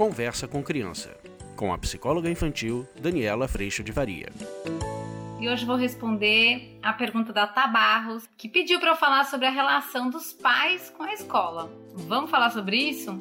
Conversa com Criança, com a psicóloga infantil Daniela Freixo de Varia. E hoje vou responder a pergunta da Tabarros, que pediu para eu falar sobre a relação dos pais com a escola. Vamos falar sobre isso?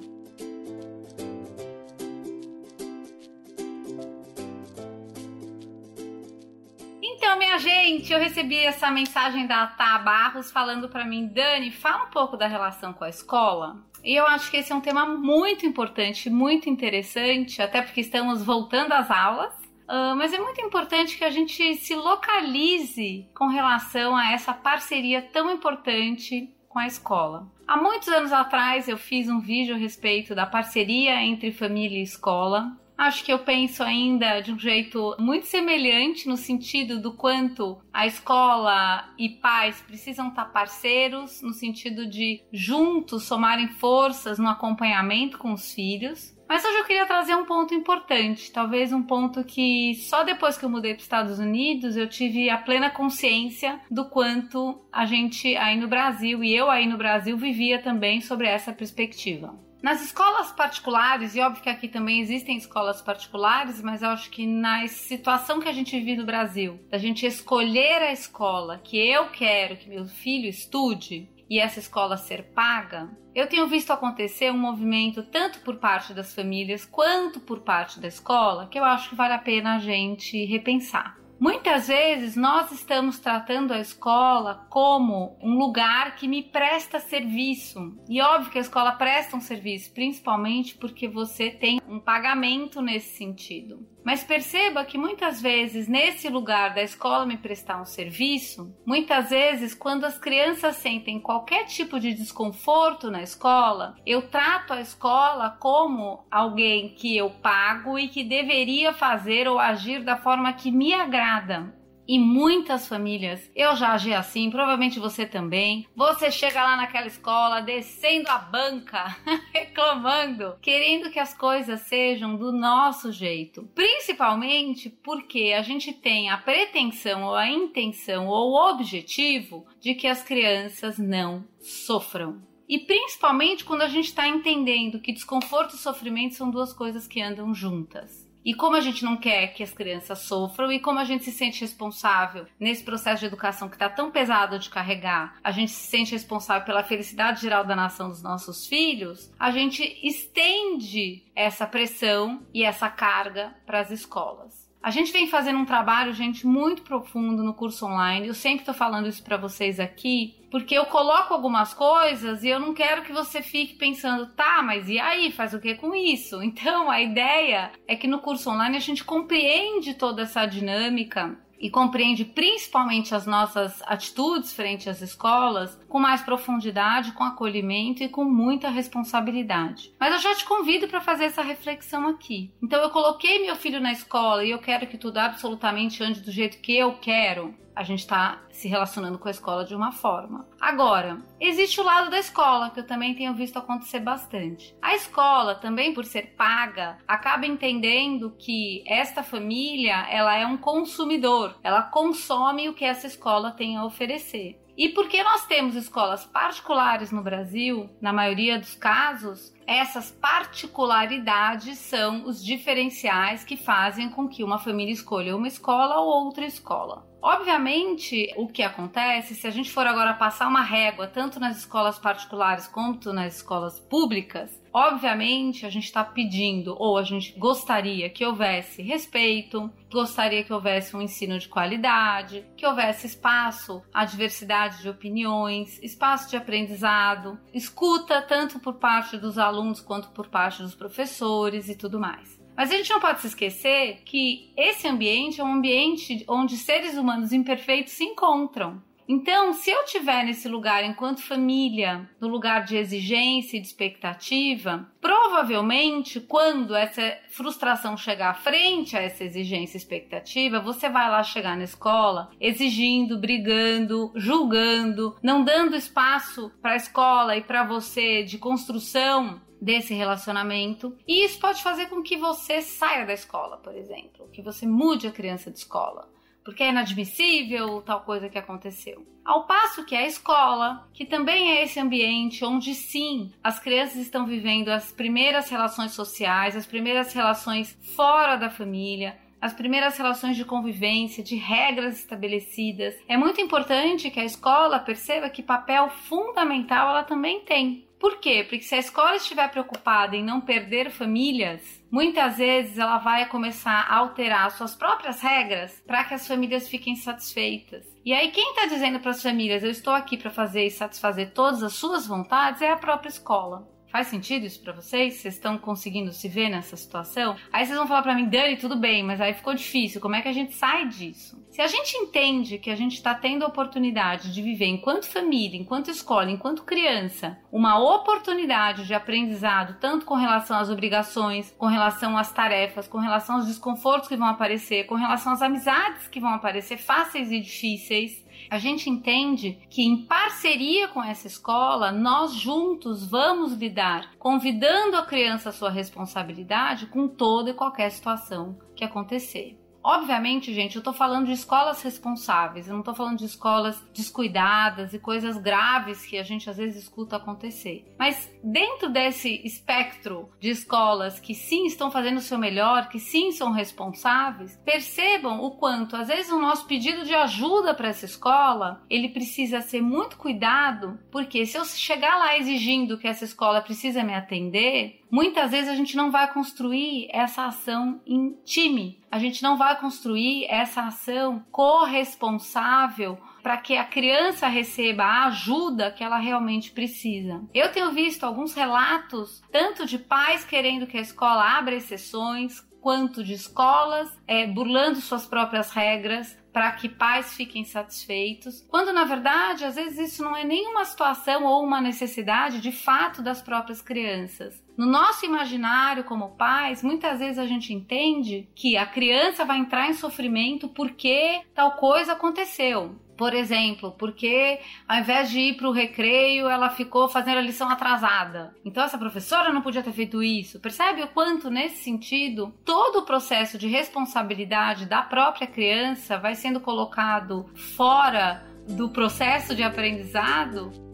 Então, minha gente, eu recebi essa mensagem da Tá Barros falando para mim, Dani, fala um pouco da relação com a escola. E eu acho que esse é um tema muito importante, muito interessante, até porque estamos voltando às aulas. Uh, mas é muito importante que a gente se localize com relação a essa parceria tão importante com a escola. Há muitos anos atrás eu fiz um vídeo a respeito da parceria entre família e escola. Acho que eu penso ainda de um jeito muito semelhante no sentido do quanto a escola e pais precisam estar parceiros, no sentido de juntos somarem forças no acompanhamento com os filhos. Mas hoje eu queria trazer um ponto importante, talvez um ponto que só depois que eu mudei para os Estados Unidos eu tive a plena consciência do quanto a gente aí no Brasil e eu aí no Brasil vivia também sobre essa perspectiva. Nas escolas particulares, e óbvio que aqui também existem escolas particulares, mas eu acho que na situação que a gente vive no Brasil, da gente escolher a escola que eu quero que meu filho estude e essa escola ser paga, eu tenho visto acontecer um movimento tanto por parte das famílias quanto por parte da escola que eu acho que vale a pena a gente repensar. Muitas vezes nós estamos tratando a escola como um lugar que me presta serviço. E óbvio que a escola presta um serviço, principalmente porque você tem um pagamento nesse sentido. Mas perceba que muitas vezes, nesse lugar da escola me prestar um serviço, muitas vezes, quando as crianças sentem qualquer tipo de desconforto na escola, eu trato a escola como alguém que eu pago e que deveria fazer ou agir da forma que me agrada. E muitas famílias, eu já agi assim, provavelmente você também. Você chega lá naquela escola descendo a banca, reclamando, querendo que as coisas sejam do nosso jeito. Principalmente porque a gente tem a pretensão ou a intenção ou o objetivo de que as crianças não sofram. E principalmente quando a gente está entendendo que desconforto e sofrimento são duas coisas que andam juntas. E como a gente não quer que as crianças sofram e como a gente se sente responsável nesse processo de educação que está tão pesado de carregar, a gente se sente responsável pela felicidade geral da nação dos nossos filhos, a gente estende essa pressão e essa carga para as escolas. A gente vem fazendo um trabalho, gente, muito profundo no curso online. Eu sempre estou falando isso para vocês aqui, porque eu coloco algumas coisas e eu não quero que você fique pensando, tá, mas e aí, faz o que com isso? Então, a ideia é que no curso online a gente compreende toda essa dinâmica e compreende principalmente as nossas atitudes frente às escolas com mais profundidade, com acolhimento e com muita responsabilidade. Mas eu já te convido para fazer essa reflexão aqui. Então eu coloquei meu filho na escola e eu quero que tudo absolutamente ande do jeito que eu quero a gente está se relacionando com a escola de uma forma. Agora, existe o lado da escola, que eu também tenho visto acontecer bastante. A escola, também por ser paga, acaba entendendo que esta família, ela é um consumidor, ela consome o que essa escola tem a oferecer. E porque nós temos escolas particulares no Brasil, na maioria dos casos, essas particularidades são os diferenciais que fazem com que uma família escolha uma escola ou outra escola. Obviamente, o que acontece, se a gente for agora passar uma régua tanto nas escolas particulares quanto nas escolas públicas, obviamente a gente está pedindo ou a gente gostaria que houvesse respeito, gostaria que houvesse um ensino de qualidade, que houvesse espaço à diversidade de opiniões, espaço de aprendizado, escuta tanto por parte dos alunos quanto por parte dos professores e tudo mais. Mas a gente não pode se esquecer que esse ambiente é um ambiente onde seres humanos imperfeitos se encontram. Então, se eu estiver nesse lugar enquanto família, no lugar de exigência e de expectativa, provavelmente quando essa frustração chegar à frente a essa exigência e expectativa, você vai lá chegar na escola exigindo, brigando, julgando, não dando espaço para a escola e para você de construção desse relacionamento. E isso pode fazer com que você saia da escola, por exemplo, que você mude a criança de escola porque é inadmissível tal coisa que aconteceu. Ao passo que a escola, que também é esse ambiente onde sim as crianças estão vivendo as primeiras relações sociais, as primeiras relações fora da família, as primeiras relações de convivência, de regras estabelecidas. É muito importante que a escola perceba que papel fundamental ela também tem. Por quê? Porque se a escola estiver preocupada em não perder famílias, muitas vezes ela vai começar a alterar suas próprias regras para que as famílias fiquem satisfeitas. E aí quem está dizendo para as famílias, eu estou aqui para fazer e satisfazer todas as suas vontades, é a própria escola. Faz sentido isso para vocês? Vocês estão conseguindo se ver nessa situação? Aí vocês vão falar para mim, Dani, tudo bem, mas aí ficou difícil. Como é que a gente sai disso? Se a gente entende que a gente está tendo a oportunidade de viver enquanto família, enquanto escola, enquanto criança, uma oportunidade de aprendizado, tanto com relação às obrigações, com relação às tarefas, com relação aos desconfortos que vão aparecer, com relação às amizades que vão aparecer fáceis e difíceis, a gente entende que em parceria com essa escola, nós juntos vamos lidar, convidando a criança à sua responsabilidade com toda e qualquer situação que acontecer. Obviamente, gente, eu tô falando de escolas responsáveis, eu não tô falando de escolas descuidadas e coisas graves que a gente às vezes escuta acontecer. Mas dentro desse espectro de escolas que sim estão fazendo o seu melhor, que sim são responsáveis, percebam o quanto às vezes o nosso pedido de ajuda para essa escola, ele precisa ser muito cuidado, porque se eu chegar lá exigindo que essa escola precisa me atender, muitas vezes a gente não vai construir essa ação em time. A gente não vai construir essa ação corresponsável para que a criança receba a ajuda que ela realmente precisa. Eu tenho visto alguns relatos, tanto de pais querendo que a escola abra exceções, quanto de escolas é, burlando suas próprias regras para que pais fiquem satisfeitos, quando na verdade às vezes isso não é nenhuma situação ou uma necessidade de fato das próprias crianças. No nosso imaginário como pais, muitas vezes a gente entende que a criança vai entrar em sofrimento porque tal coisa aconteceu. Por exemplo, porque ao invés de ir para o recreio, ela ficou fazendo a lição atrasada. Então essa professora não podia ter feito isso. Percebe o quanto, nesse sentido, todo o processo de responsabilidade da própria criança vai sendo colocado fora do processo de aprendizado?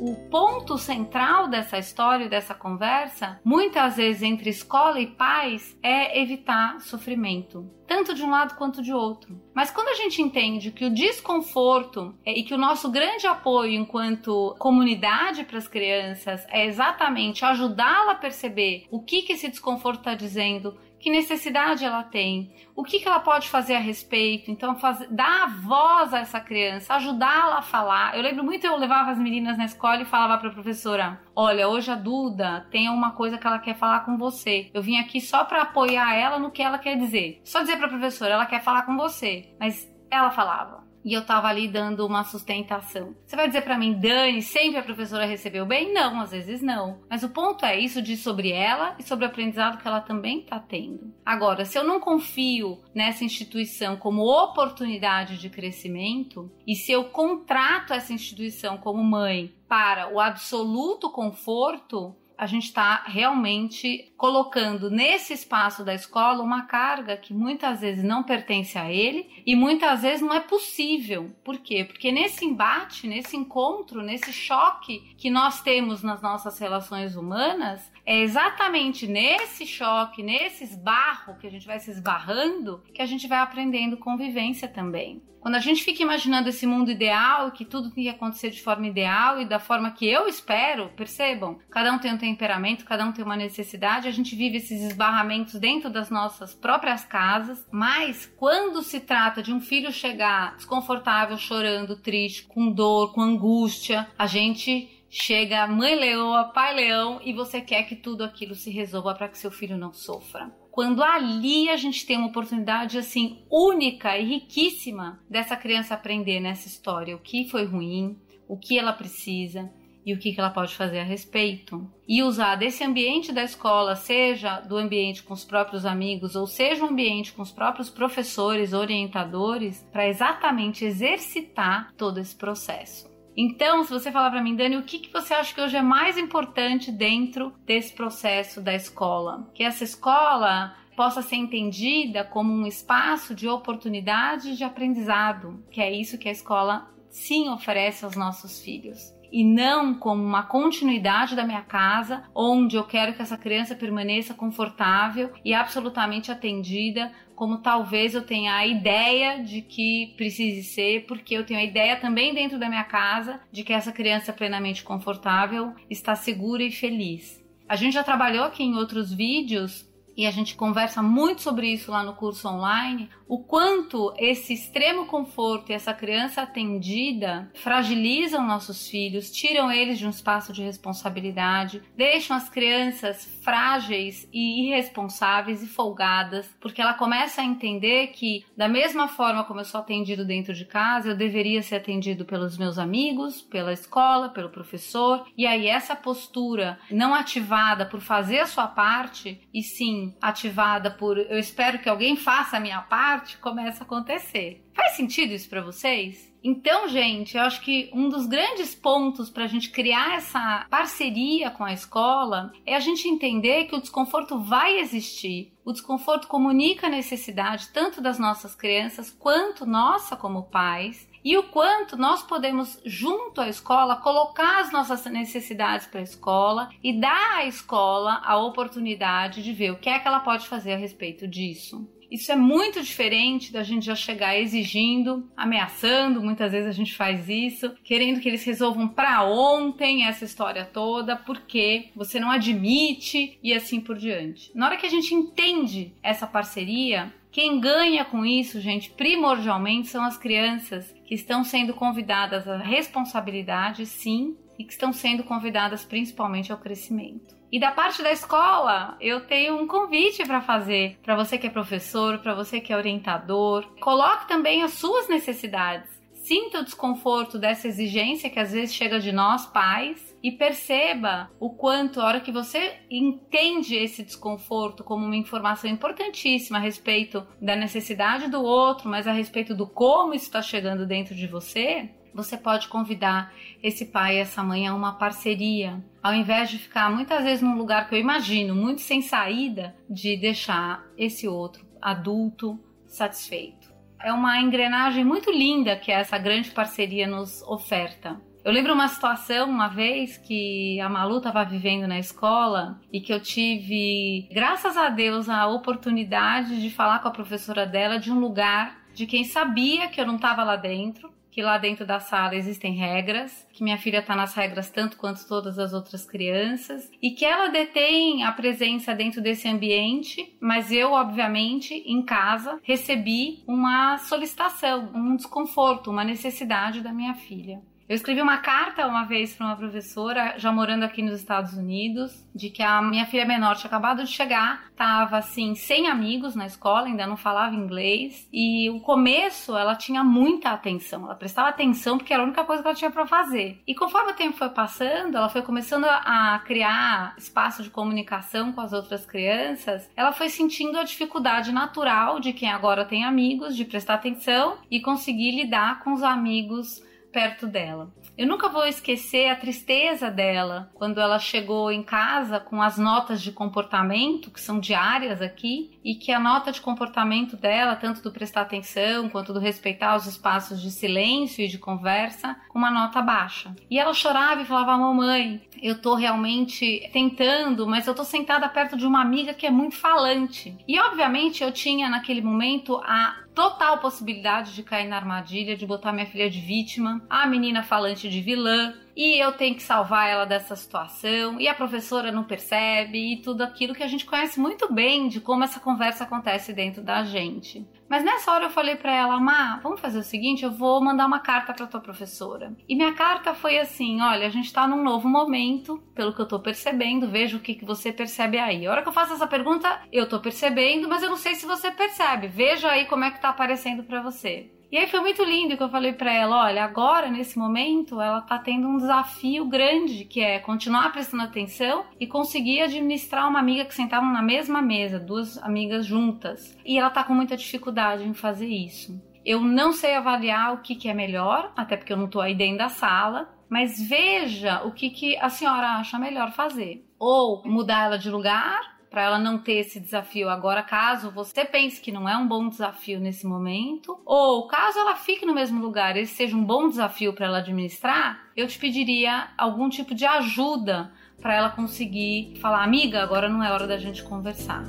O ponto central dessa história, dessa conversa, muitas vezes entre escola e pais, é evitar sofrimento, tanto de um lado quanto de outro. Mas quando a gente entende que o desconforto é, e que o nosso grande apoio enquanto comunidade para as crianças é exatamente ajudá-la a perceber o que, que esse desconforto está dizendo, que necessidade ela tem, o que, que ela pode fazer a respeito. Então, fazer, dar voz a essa criança, ajudá-la a falar. Eu lembro muito, eu levava as meninas na escola e falava para a professora: Olha, hoje a Duda tem uma coisa que ela quer falar com você. Eu vim aqui só para apoiar ela no que ela quer dizer. Só dizer para a professora: ela quer falar com você. Mas ela falava e eu tava ali dando uma sustentação. Você vai dizer para mim, Dani, sempre a professora recebeu bem? Não, às vezes não. Mas o ponto é isso diz sobre ela e sobre o aprendizado que ela também tá tendo. Agora, se eu não confio nessa instituição como oportunidade de crescimento e se eu contrato essa instituição como mãe para o absoluto conforto, a gente está realmente colocando nesse espaço da escola uma carga que muitas vezes não pertence a ele e muitas vezes não é possível. Por quê? Porque nesse embate, nesse encontro, nesse choque que nós temos nas nossas relações humanas, é exatamente nesse choque, nesse esbarro que a gente vai se esbarrando, que a gente vai aprendendo convivência também. Quando a gente fica imaginando esse mundo ideal, que tudo tem que acontecer de forma ideal e da forma que eu espero, percebam, cada um tem um temperamento, cada um tem uma necessidade, a gente vive esses esbarramentos dentro das nossas próprias casas, mas quando se trata de um filho chegar desconfortável, chorando, triste, com dor, com angústia, a gente chega mãe leoa, pai leão e você quer que tudo aquilo se resolva para que seu filho não sofra quando ali a gente tem uma oportunidade assim única e riquíssima dessa criança aprender nessa história o que foi ruim, o que ela precisa e o que ela pode fazer a respeito. E usar desse ambiente da escola, seja do ambiente com os próprios amigos, ou seja o ambiente com os próprios professores, orientadores, para exatamente exercitar todo esse processo. Então, se você falar para mim, Dani, o que, que você acha que hoje é mais importante dentro desse processo da escola? Que essa escola possa ser entendida como um espaço de oportunidade de aprendizado, que é isso que a escola sim oferece aos nossos filhos e não como uma continuidade da minha casa, onde eu quero que essa criança permaneça confortável e absolutamente atendida, como talvez eu tenha a ideia de que precise ser, porque eu tenho a ideia também dentro da minha casa de que essa criança plenamente confortável está segura e feliz. A gente já trabalhou aqui em outros vídeos e a gente conversa muito sobre isso lá no curso online, o quanto esse extremo conforto e essa criança atendida fragilizam nossos filhos, tiram eles de um espaço de responsabilidade, deixam as crianças frágeis e irresponsáveis e folgadas, porque ela começa a entender que, da mesma forma como eu sou atendido dentro de casa, eu deveria ser atendido pelos meus amigos, pela escola, pelo professor, e aí essa postura não ativada por fazer a sua parte, e sim ativada por eu espero que alguém faça a minha parte começa a acontecer. Faz sentido isso para vocês? Então, gente, eu acho que um dos grandes pontos para a gente criar essa parceria com a escola é a gente entender que o desconforto vai existir. O desconforto comunica a necessidade tanto das nossas crianças quanto nossa como pais e o quanto nós podemos, junto à escola, colocar as nossas necessidades para a escola e dar à escola a oportunidade de ver o que é que ela pode fazer a respeito disso. Isso é muito diferente da gente já chegar exigindo, ameaçando, muitas vezes a gente faz isso, querendo que eles resolvam para ontem essa história toda, porque você não admite e assim por diante. Na hora que a gente entende essa parceria, quem ganha com isso, gente, primordialmente são as crianças que estão sendo convidadas à responsabilidade, sim, e que estão sendo convidadas principalmente ao crescimento. E da parte da escola, eu tenho um convite para fazer para você que é professor, para você que é orientador. Coloque também as suas necessidades. Sinta o desconforto dessa exigência que às vezes chega de nós, pais, e perceba o quanto, a hora que você entende esse desconforto como uma informação importantíssima a respeito da necessidade do outro, mas a respeito do como isso está chegando dentro de você, você pode convidar esse pai e essa mãe a uma parceria, ao invés de ficar muitas vezes num lugar que eu imagino muito sem saída, de deixar esse outro adulto satisfeito. É uma engrenagem muito linda que essa grande parceria nos oferta. Eu lembro uma situação uma vez que a Malu estava vivendo na escola e que eu tive, graças a Deus, a oportunidade de falar com a professora dela de um lugar de quem sabia que eu não estava lá dentro, que lá dentro da sala existem regras, que minha filha está nas regras tanto quanto todas as outras crianças e que ela detém a presença dentro desse ambiente, mas eu, obviamente, em casa, recebi uma solicitação, um desconforto, uma necessidade da minha filha. Eu escrevi uma carta uma vez para uma professora, já morando aqui nos Estados Unidos, de que a minha filha menor tinha acabado de chegar, estava assim, sem amigos na escola, ainda não falava inglês, e o começo ela tinha muita atenção, ela prestava atenção porque era a única coisa que ela tinha para fazer. E conforme o tempo foi passando, ela foi começando a criar espaço de comunicação com as outras crianças, ela foi sentindo a dificuldade natural de quem agora tem amigos, de prestar atenção e conseguir lidar com os amigos perto dela. Eu nunca vou esquecer a tristeza dela quando ela chegou em casa com as notas de comportamento, que são diárias aqui, e que a nota de comportamento dela, tanto do prestar atenção quanto do respeitar os espaços de silêncio e de conversa, com uma nota baixa. E ela chorava e falava: Mamãe, eu tô realmente tentando, mas eu tô sentada perto de uma amiga que é muito falante. E obviamente eu tinha naquele momento a total possibilidade de cair na armadilha, de botar minha filha de vítima, a menina falante de vilã, e eu tenho que salvar ela dessa situação, e a professora não percebe, e tudo aquilo que a gente conhece muito bem de como essa conversa acontece dentro da gente. Mas nessa hora eu falei para ela, Má, vamos fazer o seguinte, eu vou mandar uma carta para tua professora. E minha carta foi assim, olha, a gente tá num novo momento, pelo que eu tô percebendo, veja o que, que você percebe aí. A hora que eu faço essa pergunta, eu tô percebendo, mas eu não sei se você percebe. Veja aí como é que tá aparecendo para você. E aí foi muito lindo que eu falei para ela, olha, agora nesse momento ela tá tendo um desafio grande, que é continuar prestando atenção e conseguir administrar uma amiga que sentavam na mesma mesa, duas amigas juntas. E ela tá com muita dificuldade em fazer isso. Eu não sei avaliar o que, que é melhor, até porque eu não estou aí dentro da sala, mas veja o que, que a senhora acha melhor fazer. Ou mudar ela de lugar, para ela não ter esse desafio agora, caso você pense que não é um bom desafio nesse momento, ou caso ela fique no mesmo lugar, esse seja um bom desafio para ela administrar, eu te pediria algum tipo de ajuda para ela conseguir falar, amiga, agora não é hora da gente conversar.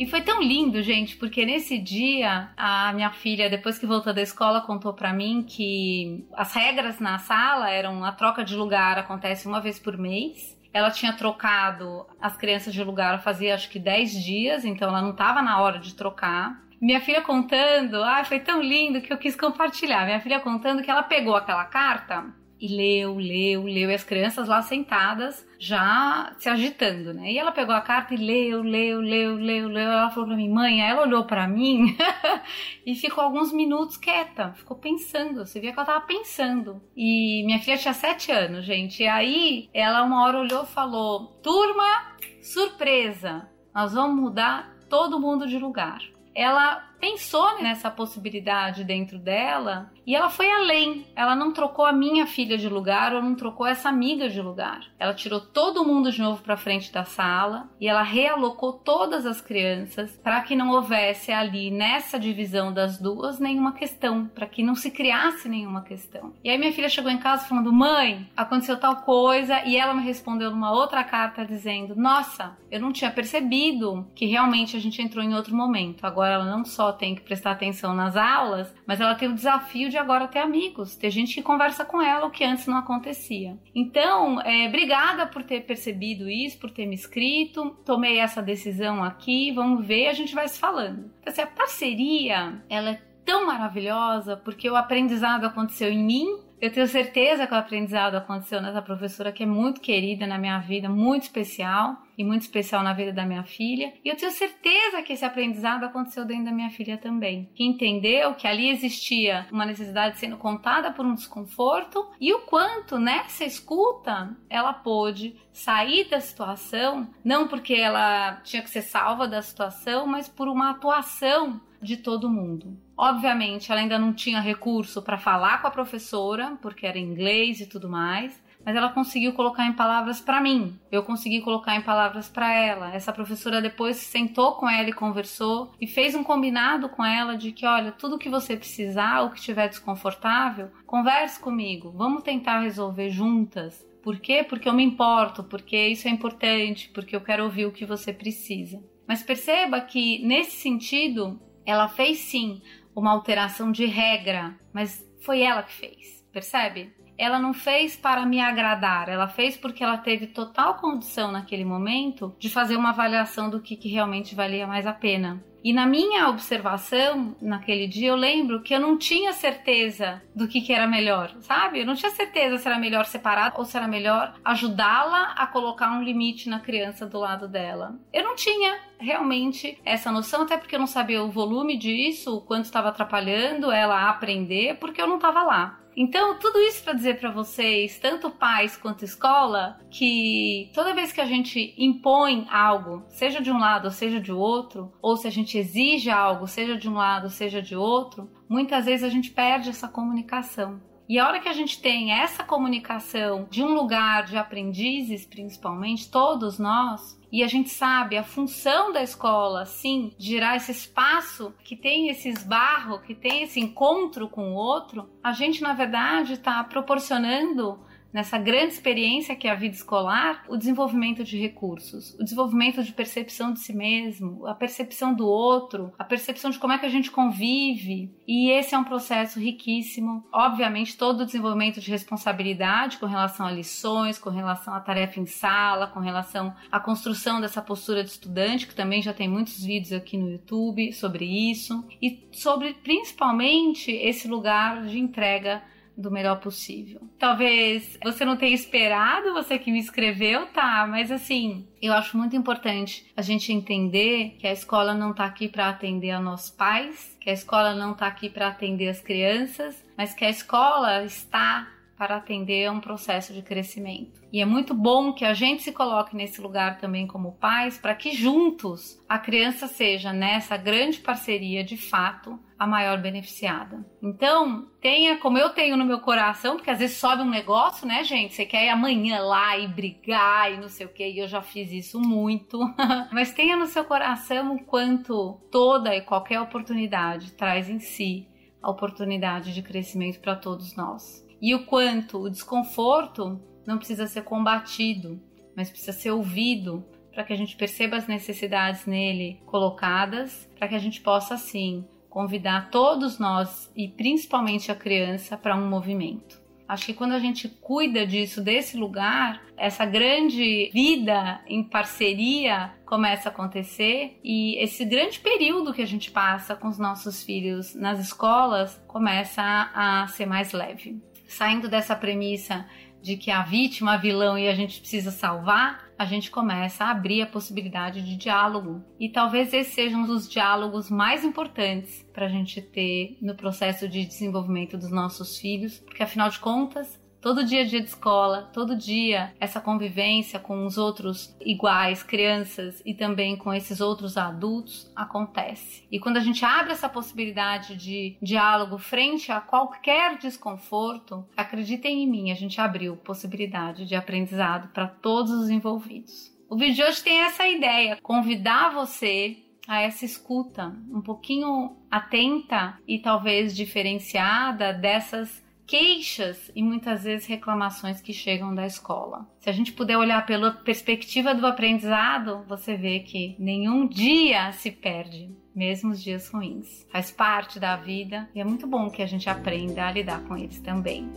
E foi tão lindo, gente, porque nesse dia a minha filha, depois que voltou da escola, contou para mim que as regras na sala eram a troca de lugar acontece uma vez por mês. Ela tinha trocado as crianças de lugar fazia acho que 10 dias, então ela não estava na hora de trocar. Minha filha contando, ah, foi tão lindo que eu quis compartilhar. Minha filha contando que ela pegou aquela carta e leu, leu, leu, e as crianças lá sentadas já se agitando, né? E ela pegou a carta e leu, leu, leu, leu, leu. Ela falou pra mim, mãe, ela olhou para mim e ficou alguns minutos quieta, ficou pensando. Você via que ela tava pensando. E minha filha tinha sete anos, gente. E aí ela uma hora olhou e falou: Turma, surpresa, nós vamos mudar todo mundo de lugar. Ela pensou nessa possibilidade dentro dela e ela foi além. Ela não trocou a minha filha de lugar ou não trocou essa amiga de lugar. Ela tirou todo mundo de novo para frente da sala e ela realocou todas as crianças para que não houvesse ali nessa divisão das duas nenhuma questão, para que não se criasse nenhuma questão. E aí minha filha chegou em casa falando: "Mãe, aconteceu tal coisa" e ela me respondeu numa outra carta dizendo: "Nossa, eu não tinha percebido que realmente a gente entrou em outro momento. Agora ela não só tem que prestar atenção nas aulas, mas ela tem o desafio de agora ter amigos, ter gente que conversa com ela, o que antes não acontecia. Então, é, obrigada por ter percebido isso, por ter me escrito, tomei essa decisão aqui, vamos ver, a gente vai se falando. Então, assim, a parceria, ela é tão maravilhosa porque o aprendizado aconteceu em mim, eu tenho certeza que o aprendizado aconteceu nessa professora que é muito querida na minha vida, muito especial e muito especial na vida da minha filha. E eu tenho certeza que esse aprendizado aconteceu dentro da minha filha também, que entendeu que ali existia uma necessidade sendo contada por um desconforto e o quanto nessa escuta ela pôde sair da situação, não porque ela tinha que ser salva da situação, mas por uma atuação de todo mundo. Obviamente, ela ainda não tinha recurso para falar com a professora, porque era inglês e tudo mais, mas ela conseguiu colocar em palavras para mim. Eu consegui colocar em palavras para ela. Essa professora depois sentou com ela e conversou e fez um combinado com ela de que, olha, tudo que você precisar ou que estiver desconfortável, converse comigo. Vamos tentar resolver juntas. Por quê? Porque eu me importo, porque isso é importante, porque eu quero ouvir o que você precisa. Mas perceba que nesse sentido, ela fez sim uma alteração de regra, mas foi ela que fez, percebe? Ela não fez para me agradar, ela fez porque ela teve total condição naquele momento de fazer uma avaliação do que, que realmente valia mais a pena. E na minha observação, naquele dia, eu lembro que eu não tinha certeza do que, que era melhor, sabe? Eu não tinha certeza se era melhor separar ou se era melhor ajudá-la a colocar um limite na criança do lado dela. Eu não tinha realmente essa noção, até porque eu não sabia o volume disso, o quanto estava atrapalhando ela a aprender, porque eu não estava lá. Então, tudo isso para dizer para vocês, tanto pais quanto escola, que toda vez que a gente impõe algo, seja de um lado ou seja de outro, ou se a gente exige algo, seja de um lado ou seja de outro, muitas vezes a gente perde essa comunicação. E a hora que a gente tem essa comunicação de um lugar de aprendizes, principalmente, todos nós, e a gente sabe a função da escola, sim, de gerar esse espaço que tem esse esbarro, que tem esse encontro com o outro, a gente na verdade está proporcionando nessa grande experiência que é a vida escolar, o desenvolvimento de recursos, o desenvolvimento de percepção de si mesmo, a percepção do outro, a percepção de como é que a gente convive. E esse é um processo riquíssimo. Obviamente, todo o desenvolvimento de responsabilidade com relação a lições, com relação à tarefa em sala, com relação à construção dessa postura de estudante, que também já tem muitos vídeos aqui no YouTube sobre isso, e sobre principalmente esse lugar de entrega do melhor possível. Talvez você não tenha esperado, você que me escreveu, tá, mas assim, eu acho muito importante a gente entender que a escola não está aqui para atender a nós pais, que a escola não está aqui para atender as crianças, mas que a escola está para atender a um processo de crescimento. E é muito bom que a gente se coloque nesse lugar também como pais, para que juntos a criança seja nessa grande parceria de fato a maior beneficiada. Então, tenha como eu tenho no meu coração, porque às vezes sobe um negócio, né, gente? Você quer ir amanhã lá e brigar e não sei o que, e eu já fiz isso muito. Mas tenha no seu coração o quanto toda e qualquer oportunidade traz em si a oportunidade de crescimento para todos nós. E o quanto o desconforto não precisa ser combatido, mas precisa ser ouvido para que a gente perceba as necessidades nele colocadas, para que a gente possa assim convidar todos nós e principalmente a criança para um movimento. Acho que quando a gente cuida disso, desse lugar, essa grande vida em parceria começa a acontecer e esse grande período que a gente passa com os nossos filhos nas escolas começa a, ser mais leve. Saindo dessa premissa de que a vítima, a vilão e a gente precisa salvar, a gente começa a abrir a possibilidade de diálogo. E talvez esses sejam os diálogos mais importantes para a gente ter no processo de desenvolvimento dos nossos filhos, porque afinal de contas, todo dia a dia de escola, todo dia essa convivência com os outros iguais, crianças e também com esses outros adultos acontece. E quando a gente abre essa possibilidade de diálogo frente a qualquer desconforto, acreditem em mim, a gente abriu possibilidade de aprendizado para todos os envolvidos. O vídeo de hoje tem essa ideia, convidar você a essa escuta um pouquinho atenta e talvez diferenciada dessas queixas e muitas vezes reclamações que chegam da escola. Se a gente puder olhar pela perspectiva do aprendizado, você vê que nenhum dia se perde, mesmo os dias ruins. Faz parte da vida e é muito bom que a gente aprenda a lidar com eles também.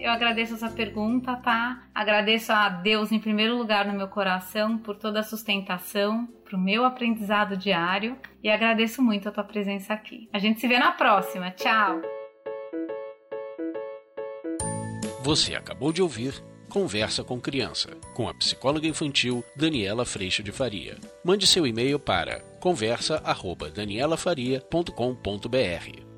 Eu agradeço essa pergunta, tá? Agradeço a Deus em primeiro lugar no meu coração por toda a sustentação, pro meu aprendizado diário e agradeço muito a tua presença aqui. A gente se vê na próxima. Tchau. Você acabou de ouvir Conversa com Criança, com a psicóloga infantil Daniela Freixo de Faria. Mande seu e-mail para conversa@danielafaria.com.br.